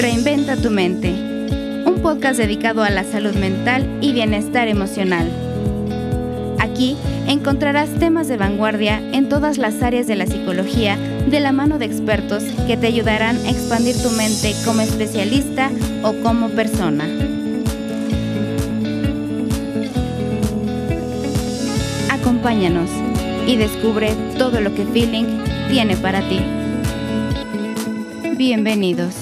Reinventa tu mente, un podcast dedicado a la salud mental y bienestar emocional. Aquí encontrarás temas de vanguardia en todas las áreas de la psicología de la mano de expertos que te ayudarán a expandir tu mente como especialista o como persona. Acompáñanos y descubre todo lo que Feeling tiene para ti. Bienvenidos.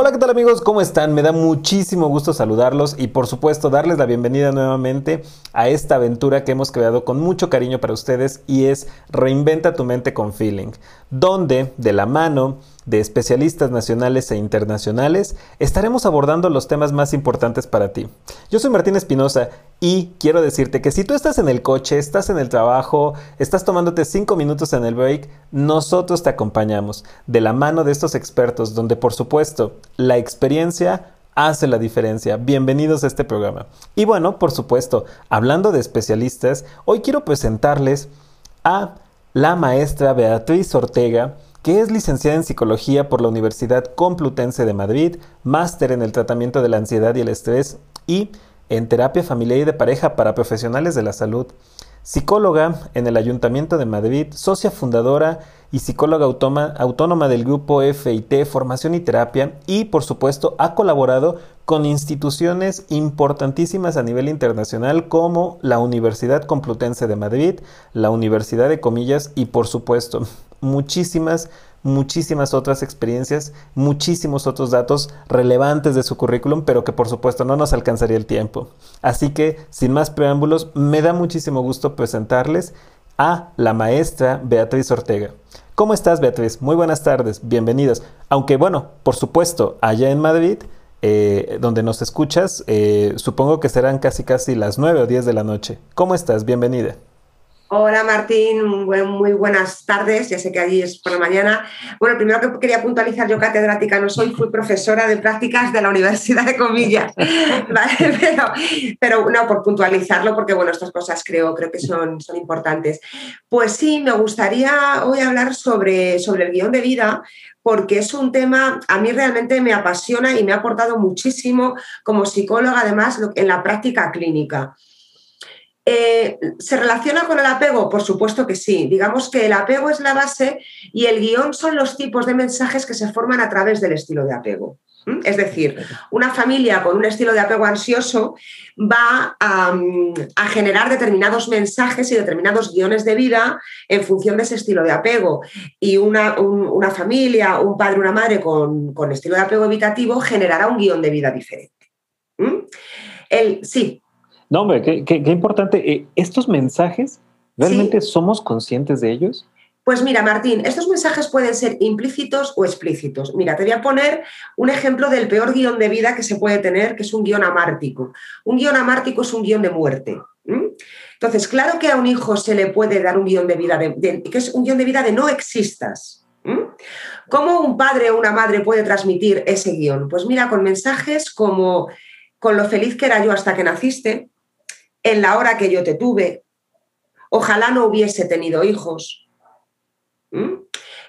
Hola, ¿qué tal amigos? ¿Cómo están? Me da muchísimo gusto saludarlos y por supuesto darles la bienvenida nuevamente a esta aventura que hemos creado con mucho cariño para ustedes y es Reinventa tu mente con Feeling, donde de la mano de especialistas nacionales e internacionales, estaremos abordando los temas más importantes para ti. Yo soy Martín Espinosa y quiero decirte que si tú estás en el coche, estás en el trabajo, estás tomándote cinco minutos en el break, nosotros te acompañamos de la mano de estos expertos, donde por supuesto la experiencia hace la diferencia. Bienvenidos a este programa. Y bueno, por supuesto, hablando de especialistas, hoy quiero presentarles a la maestra Beatriz Ortega, que es licenciada en Psicología por la Universidad Complutense de Madrid, máster en el tratamiento de la ansiedad y el estrés y en terapia familiar y de pareja para profesionales de la salud, psicóloga en el Ayuntamiento de Madrid, socia fundadora y psicóloga autónoma del grupo FIT Formación y Terapia y por supuesto ha colaborado con instituciones importantísimas a nivel internacional como la Universidad Complutense de Madrid, la Universidad de Comillas y por supuesto muchísimas, muchísimas otras experiencias, muchísimos otros datos relevantes de su currículum, pero que por supuesto no nos alcanzaría el tiempo. Así que, sin más preámbulos, me da muchísimo gusto presentarles a la maestra Beatriz Ortega. ¿Cómo estás, Beatriz? Muy buenas tardes, bienvenidos. Aunque bueno, por supuesto, allá en Madrid, eh, donde nos escuchas, eh, supongo que serán casi casi las 9 o 10 de la noche. ¿Cómo estás? Bienvenida. Hola Martín, muy buenas tardes, ya sé que allí es por la mañana. Bueno, primero que quería puntualizar, yo catedrática no soy, fui profesora de prácticas de la Universidad de Comillas, pero, no, por puntualizarlo, porque bueno, estas cosas creo, creo que son, son importantes. Pues sí, me gustaría hoy hablar sobre, sobre el guion de vida, porque es un tema, a mí realmente me apasiona y me ha aportado muchísimo como psicóloga, además, en la práctica clínica. Eh, ¿Se relaciona con el apego? Por supuesto que sí. Digamos que el apego es la base y el guion son los tipos de mensajes que se forman a través del estilo de apego. Es decir, una familia con un estilo de apego ansioso va a, generar determinados mensajes y determinados guiones de vida en función de ese estilo de apego. Y una, familia, un padre, una madre con, estilo de apego evitativo generará un guion de vida diferente. El, sí, no, hombre, qué, importante. Eh, ¿Estos mensajes, realmente somos conscientes de ellos? Pues mira, Martín, estos mensajes pueden ser implícitos o explícitos. Mira, te voy a poner un ejemplo del peor guion de vida que se puede tener, que es un guion amártico. Un guion amártico es un guion de muerte. Entonces, claro que a un hijo se le puede dar un guion de vida, de, que es un guion de vida de no existas. ¿Cómo un padre o una madre puede transmitir ese guion? Pues mira, con mensajes como con lo feliz que era yo hasta que naciste, en la hora que yo te tuve. Ojalá no hubiese tenido hijos. ¿Mm?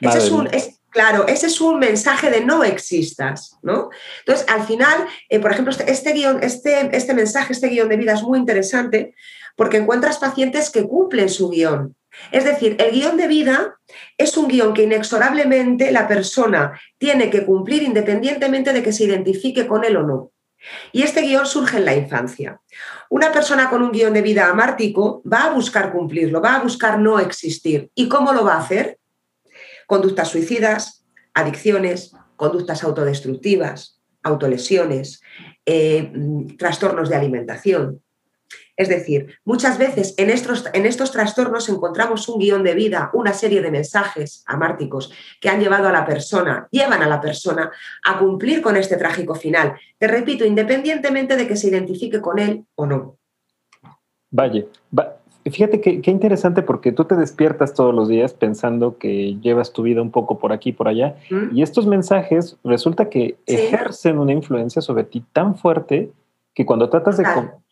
Ese es un, claro, ese es un mensaje de no existas, ¿no? Entonces, al final, eh, por ejemplo, este, este, guion, este, este mensaje, este guion de vida es muy interesante porque encuentras pacientes que cumplen su guion. Es decir, el guion de vida es un guion que inexorablemente la persona tiene que cumplir independientemente de que se identifique con él o no. Y este guion surge en la infancia. Una persona con un guion de vida amártico va a buscar cumplirlo, va a buscar no existir. ¿Y cómo lo va a hacer? Conductas suicidas, adicciones, conductas autodestructivas, autolesiones, eh, mm, trastornos de alimentación. Es decir, muchas veces en estos, en estos trastornos encontramos un guion de vida, una serie de mensajes amárticos que han llevado a la persona, llevan a la persona a cumplir con este trágico final. Te repito, independientemente de que se identifique con él o no. Vaya, fíjate qué interesante porque tú te despiertas todos los días pensando que llevas tu vida un poco por aquí, por allá, ¿Mm? y estos mensajes resulta que ejercen una influencia sobre ti tan fuerte que cuando tratas de,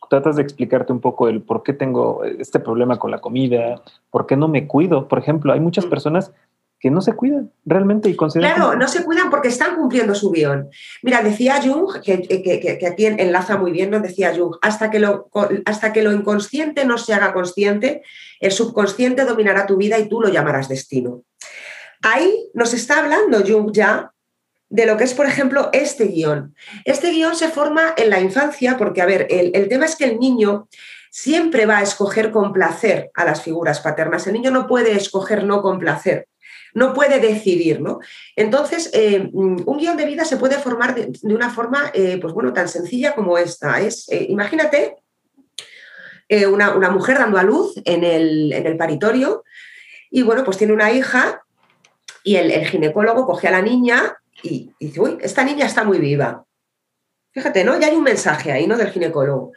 tratas de explicarte un poco el por qué tengo este problema con la comida, por qué no me cuido. Por ejemplo, hay muchas mm. personas que no se cuidan realmente y consideran... Claro, no se cuidan porque están cumpliendo su guion. Mira, decía Jung, que, que, aquí enlaza muy bien, nos decía Jung, hasta que, lo, hasta que lo inconsciente no se haga consciente, el subconsciente dominará tu vida y tú lo llamarás destino. Ahí nos está hablando Jung ya de lo que es, por ejemplo, este guion. Este guion se forma en la infancia porque, a ver, el, el tema es que el niño siempre va a escoger con placer a las figuras paternas. El niño no puede escoger no con placer no puede decidir, ¿no? Entonces, eh, un guion de vida se puede formar de, una forma, eh, pues bueno, tan sencilla como esta. Es, eh, imagínate una, mujer dando a luz en el, en el, paritorio y, bueno, pues tiene una hija y el, ginecólogo coge a la niña y, dice, uy, esta niña está muy viva. Fíjate, ¿no? Ya hay un mensaje ahí, ¿no? Del ginecólogo.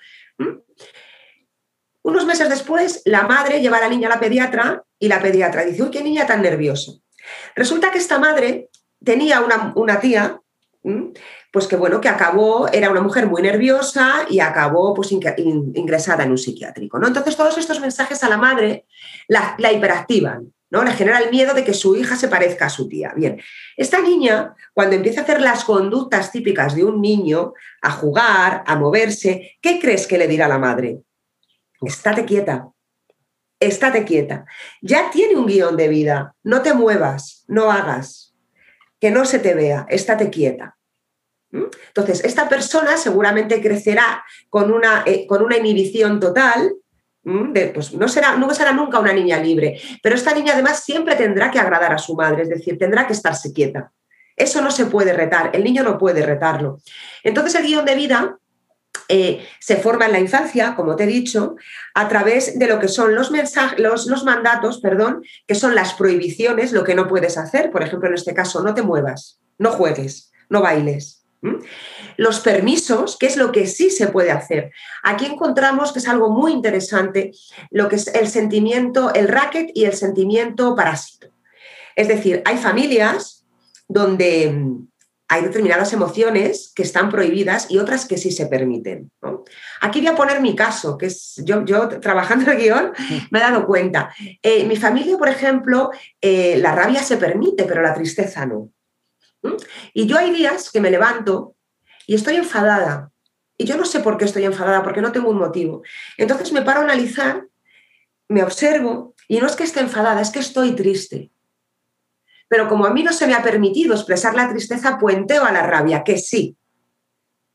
Unos meses después, la madre lleva a la niña a la pediatra y la pediatra dice, uy, qué niña tan nerviosa. Resulta que esta madre tenía una, tía, pues que bueno, que acabó, era una mujer muy nerviosa y acabó pues ingresada en un psiquiátrico. ¿no? Entonces todos estos mensajes a la madre la hiperactivan. ¿No? Le genera el miedo de que su hija se parezca a su tía. Bien, esta niña, cuando empieza a hacer las conductas típicas de un niño, a jugar, a moverse, ¿qué crees que le dirá la madre? Estate quieta, estate quieta. Ya tiene un guion de vida, no te muevas, no hagas, que no se te vea, estate quieta. ¿Mm? Entonces, esta persona seguramente crecerá con una, eh, con una inhibición total, pues no será, será nunca una niña libre, pero esta niña además siempre tendrá que agradar a su madre, es decir, tendrá que estarse quieta. Eso no se puede retar, el niño no puede retarlo. Entonces el guion de vida eh, se forma en la infancia, como te he dicho, a través de lo que son los, mensajes, los, mandatos, perdón, que son las prohibiciones, lo que no puedes hacer. Por ejemplo, en este caso, no te muevas, no juegues, no bailes. Los permisos, que es lo que sí se puede hacer. Aquí encontramos que es algo muy interesante, lo que es el sentimiento, el racket y el sentimiento parásito. Es decir, hay familias donde hay determinadas emociones que están prohibidas y otras que sí se permiten. Aquí voy a poner mi caso, que es yo, yo trabajando el guion me he dado cuenta. En mi familia, por ejemplo, eh, la rabia se permite, pero la tristeza no. Y yo hay días que me levanto y estoy enfadada. Y yo no sé por qué estoy enfadada, porque no tengo un motivo. Entonces me paro a analizar, me observo y no es que esté enfadada, es que estoy triste pero como a mí no se me ha permitido expresar la tristeza, puenteo a la rabia, que sí,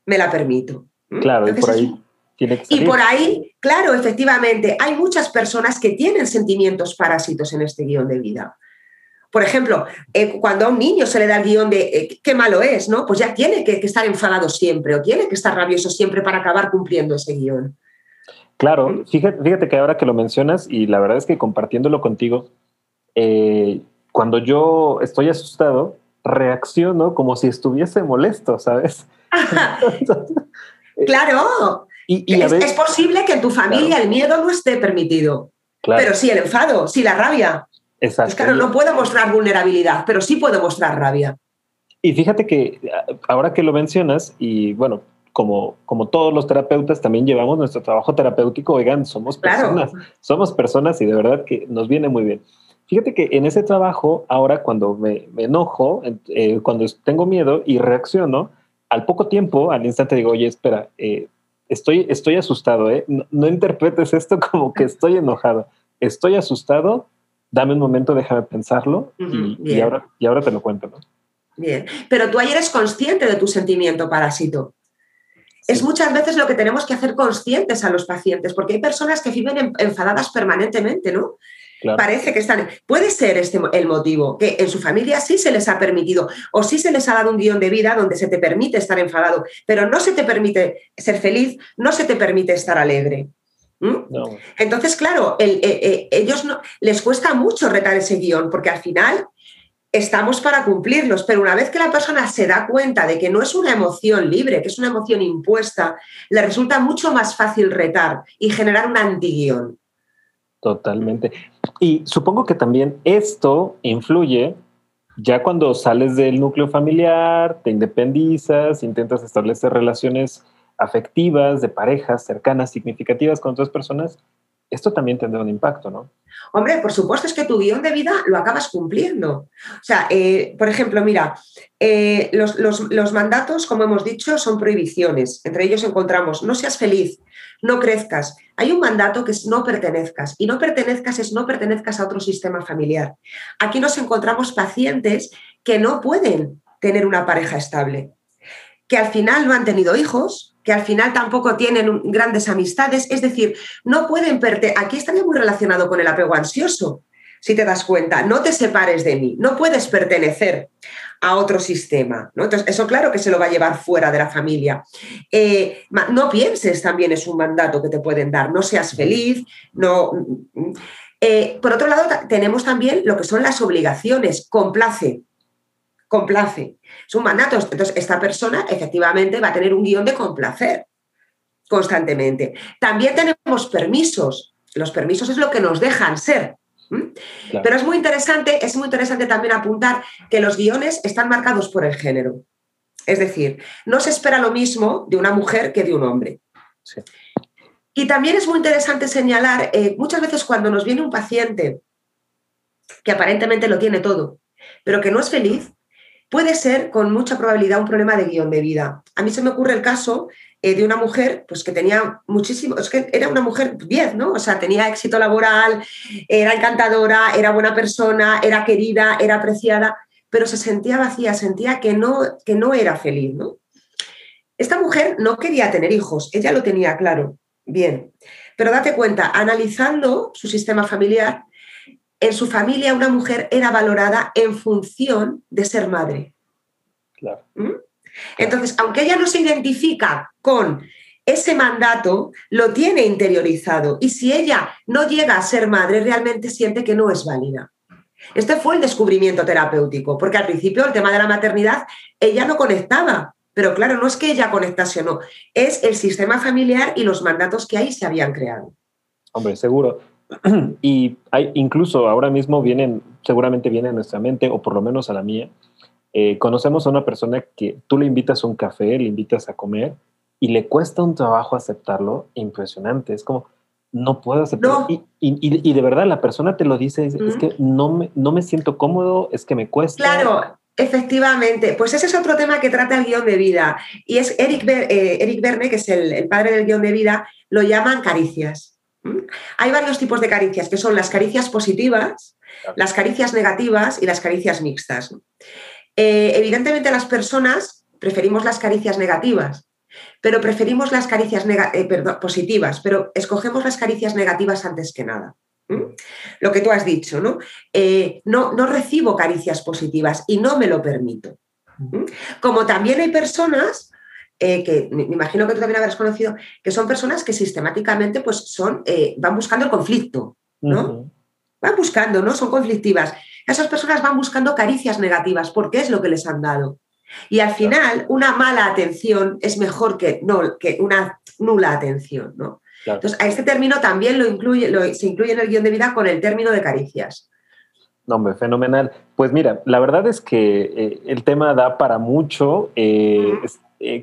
me la permito. Claro, y por ahí tiene que Y por ahí, claro, efectivamente, hay muchas personas que tienen sentimientos parásitos en este guion de vida. Por ejemplo, eh, cuando a un niño se le da el guion de eh, qué malo es, ¿no? Pues ya tiene que, estar enfadado siempre o tiene que estar rabioso siempre para acabar cumpliendo ese guion. Claro, fíjate, fíjate que ahora que lo mencionas y la verdad es que compartiéndolo contigo, eh, cuando yo estoy asustado, reacciono como si estuviese molesto, ¿sabes? claro. Y, es, posible que en tu familia el miedo no esté permitido, pero sí el enfado, sí la rabia. Exacto. claro, no puedo mostrar vulnerabilidad, pero sí puedo mostrar rabia. Y fíjate que ahora que lo mencionas, y bueno, como, como todos los terapeutas, también llevamos nuestro trabajo terapéutico. Oigan, somos personas, somos personas y de verdad que nos viene muy bien. Fíjate que en ese trabajo, ahora cuando me, enojo, eh, cuando tengo miedo y reacciono, al poco tiempo, al instante digo, oye, espera, eh, estoy, estoy asustado, ¿eh? No, interpretes esto como que estoy enojado. Estoy asustado, dame un momento, déjame pensarlo y, ahora, y ahora te lo cuento. Bien, pero tú ahí eres consciente de tu sentimiento parásito. Es muchas veces lo que tenemos que hacer conscientes a los pacientes, porque hay personas que viven enfadadas permanentemente, ¿no? Parece que están. Puede ser este el motivo, que en su familia sí se les ha permitido o sí se les ha dado un guion de vida donde se te permite estar enfadado, pero no se te permite ser feliz, no se te permite estar alegre. Entonces, claro, el, eh, eh, ellos no, les cuesta mucho retar ese guion porque al final estamos para cumplirlos, pero una vez que la persona se da cuenta de que no es una emoción libre, que es una emoción impuesta, le resulta mucho más fácil retar y generar un antiguión. Totalmente. Y supongo que también esto influye ya cuando sales del núcleo familiar, te independizas, intentas establecer relaciones afectivas, de parejas cercanas, significativas con otras personas, esto también tendrá un impacto, ¿no? Hombre, por supuesto, es que tu guion de vida lo acabas cumpliendo. O sea, eh, por ejemplo, mira, eh, los, mandatos, como hemos dicho, son prohibiciones. Entre ellos encontramos no seas feliz, no crezcas. Hay un mandato que es no pertenezcas y no pertenezcas es no pertenezcas a otro sistema familiar. Aquí nos encontramos pacientes que no pueden tener una pareja estable, que al final no han tenido hijos, que al final tampoco tienen grandes amistades, es decir, no pueden pertenecer, aquí estaría muy relacionado con el apego ansioso, si te das cuenta, no te separes de mí, no puedes pertenecer a otro sistema. ¿no? Entonces, eso claro que se lo va a llevar fuera de la familia. Eh, no pienses también es un mandato que te pueden dar, no seas feliz, no... Eh, por otro lado, tenemos también lo que son las obligaciones, complace, complace. Es un mandato. Entonces, esta persona efectivamente va a tener un guion de complacer constantemente. También tenemos permisos. Los permisos es lo que nos dejan ser. Pero es muy interesante, es muy interesante también apuntar que los guiones están marcados por el género. Es decir, no se espera lo mismo de una mujer que de un hombre. Y también es muy interesante señalar, eh, muchas veces cuando nos viene un paciente que aparentemente lo tiene todo, pero que no es feliz, puede ser con mucha probabilidad un problema de guion de vida. A mí se me ocurre el caso eh, de una mujer pues, que tenía muchísimo, es que era una mujer 10, ¿no? O sea, tenía éxito laboral, era encantadora, era buena persona, era querida, era apreciada, pero se sentía vacía, sentía que no, que no era feliz, ¿no? Esta mujer no quería tener hijos, ella lo tenía claro, bien, pero date cuenta, analizando su sistema familiar, en su familia una mujer era valorada en función de ser madre. ¿Mm? Entonces, aunque ella no se identifica con ese mandato, lo tiene interiorizado y si ella no llega a ser madre, realmente siente que no es válida. Este fue el descubrimiento terapéutico, porque al principio el tema de la maternidad, ella no conectaba, pero claro, no es que ella conectase o no, es el sistema familiar y los mandatos que ahí se habían creado. Hombre, seguro. y hay, incluso ahora mismo vienen, seguramente viene a nuestra mente, o por lo menos a la mía, eh, conocemos a una persona que tú le invitas a un café, le invitas a comer y le cuesta un trabajo aceptarlo impresionante. Es como, no puedo aceptarlo. Y, de verdad la persona te lo dice, es, que no me, no me siento cómodo, es que me cuesta. Claro, Efectivamente, pues ese es otro tema que trata el guion de vida. Y es Eric, eh, Eric Verne, que es el, el, padre del guion de vida, lo llaman caricias. Hay varios tipos de caricias, que son las caricias positivas, las caricias negativas y las caricias mixtas. Eh, evidentemente las personas preferimos las caricias negativas, pero preferimos las caricias eh, positivas, pero escogemos las caricias negativas antes que nada. Lo que tú has dicho, ¿no? Eh, ¿no? No recibo caricias positivas y no me lo permito. Como también hay personas eh, que me imagino que tú también habrás conocido, que son personas que sistemáticamente pues son, eh, van buscando el conflicto, ¿no? Van buscando, ¿no? Son conflictivas. Esas personas van buscando caricias negativas porque es lo que les han dado. Y al final, una mala atención es mejor que, no, que una nula atención, ¿no? Entonces, a este término también lo incluye, lo, se incluye en el guion de vida con el término de caricias. No, hombre, fenomenal. Pues mira, la verdad es que eh, el tema da para mucho. Eh,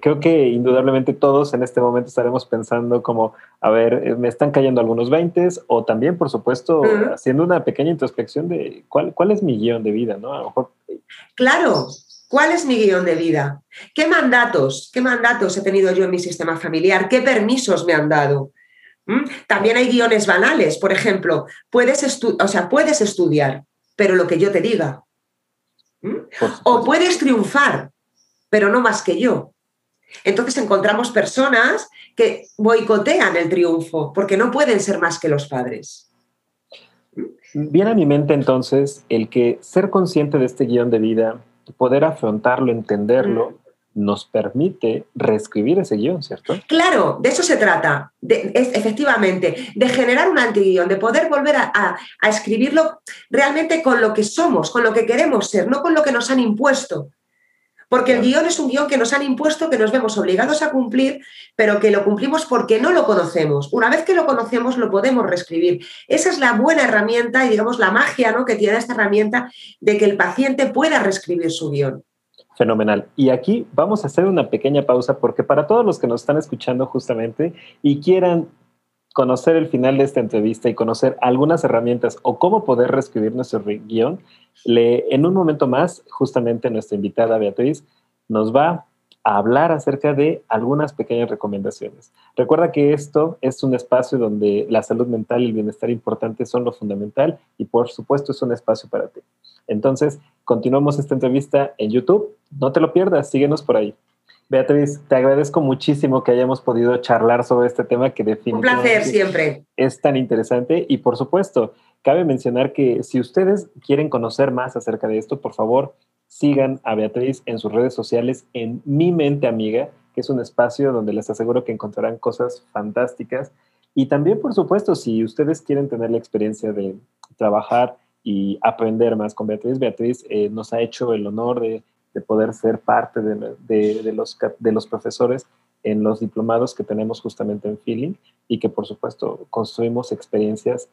creo que indudablemente todos en este momento estaremos pensando como, a ver, eh, me están cayendo algunos 20 o también, por supuesto, haciendo una pequeña introspección de cuál, cuál es mi guion de vida, ¿no? A lo mejor... Eh, claro, ¿cuál es mi guion de vida? ¿Qué mandatos, qué mandatos he tenido yo en mi sistema familiar? ¿Qué permisos me han dado? ¿Mm? También hay guiones banales, por ejemplo, puedes, o sea, puedes estudiar, pero lo que yo te diga. ¿Mm? O puedes triunfar, pero no más que yo. Entonces encontramos personas que boicotean el triunfo porque no pueden ser más que los padres. Viene a mi mente entonces el que ser consciente de este guion de vida, poder afrontarlo, entenderlo, mm. nos permite reescribir ese guion, ¿cierto? Claro, de eso se trata, efectivamente, de generar un antiguión, de poder volver a, a escribirlo realmente con lo que somos, con lo que queremos ser, no con lo que nos han impuesto. Porque el guion es un guion que nos han impuesto, que nos vemos obligados a cumplir, pero que lo cumplimos porque no lo conocemos. Una vez que lo conocemos, lo podemos reescribir. Esa es la buena herramienta y, digamos, la magia ¿no? que tiene esta herramienta de que el paciente pueda reescribir su guion. Fenomenal. Y aquí vamos a hacer una pequeña pausa porque para todos los que nos están escuchando justamente y quieran conocer el final de esta entrevista y conocer algunas herramientas o cómo poder reescribir nuestro guion, le, en un momento más, justamente nuestra invitada Beatriz nos va a hablar acerca de algunas pequeñas recomendaciones. Recuerda que esto es un espacio donde la salud mental y el bienestar importante son lo fundamental y por supuesto es un espacio para ti. Entonces, continuamos esta entrevista en YouTube. No te lo pierdas, síguenos por ahí. Beatriz, te agradezco muchísimo que hayamos podido charlar sobre este tema que definitivamente Un placer siempre. es tan interesante y por supuesto, cabe mencionar que si ustedes quieren conocer más acerca de esto, por favor, sigan a Beatriz en sus redes sociales en Mi Mente Amiga, que es un espacio donde les aseguro que encontrarán cosas fantásticas. Y también, por supuesto, si ustedes quieren tener la experiencia de trabajar y aprender más con Beatriz, Beatriz eh, nos ha hecho el honor de, de poder ser parte de, de, de, los, de los profesores en los diplomados que tenemos justamente en Feeling y que, por supuesto, construimos experiencias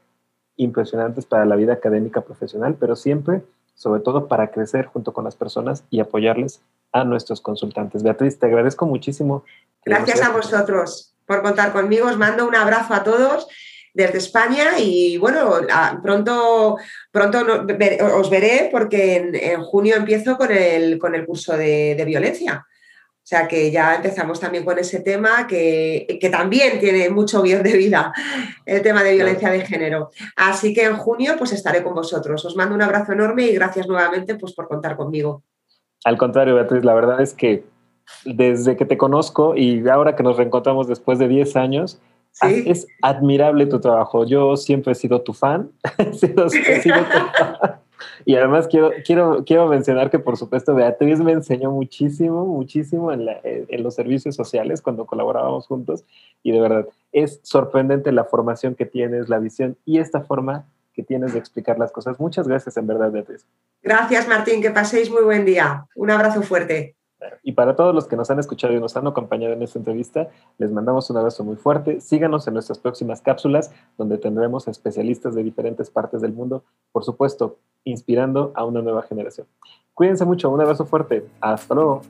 impresionantes para la vida académica profesional, pero siempre sobre todo para crecer junto con las personas y apoyarles a nuestros consultantes. Beatriz, te agradezco muchísimo. Gracias a vosotros por contar conmigo. Os mando un abrazo a todos desde España y bueno, pronto, pronto os veré porque en, en junio empiezo con el, con el curso de, de violencia. O sea que ya empezamos también con ese tema que, que, también tiene mucho guion de vida, el tema de violencia de género. Así que en junio pues estaré con vosotros. Os mando un abrazo enorme y gracias nuevamente pues, por contar conmigo. Al contrario, Beatriz, la verdad es que desde que te conozco y ahora que nos reencontramos después de 10 años, ¿Sí? es admirable tu trabajo. Yo siempre he sido tu fan. he sido, he sido tu fan. Y además quiero, quiero, quiero mencionar que, por supuesto, Beatriz me enseñó muchísimo, muchísimo en, la, en, los servicios sociales cuando colaborábamos juntos. Y de verdad, es sorprendente la formación que tienes, la visión y esta forma que tienes de explicar las cosas. Muchas gracias, en verdad, Beatriz. Gracias, Martín. Que paséis muy buen día. Un abrazo fuerte. Y para todos los que nos han escuchado y nos han acompañado en esta entrevista, les mandamos un abrazo muy fuerte. Síganos en nuestras próximas cápsulas, donde tendremos a especialistas de diferentes partes del mundo, por supuesto, inspirando a una nueva generación. Cuídense mucho, un abrazo fuerte. Hasta luego.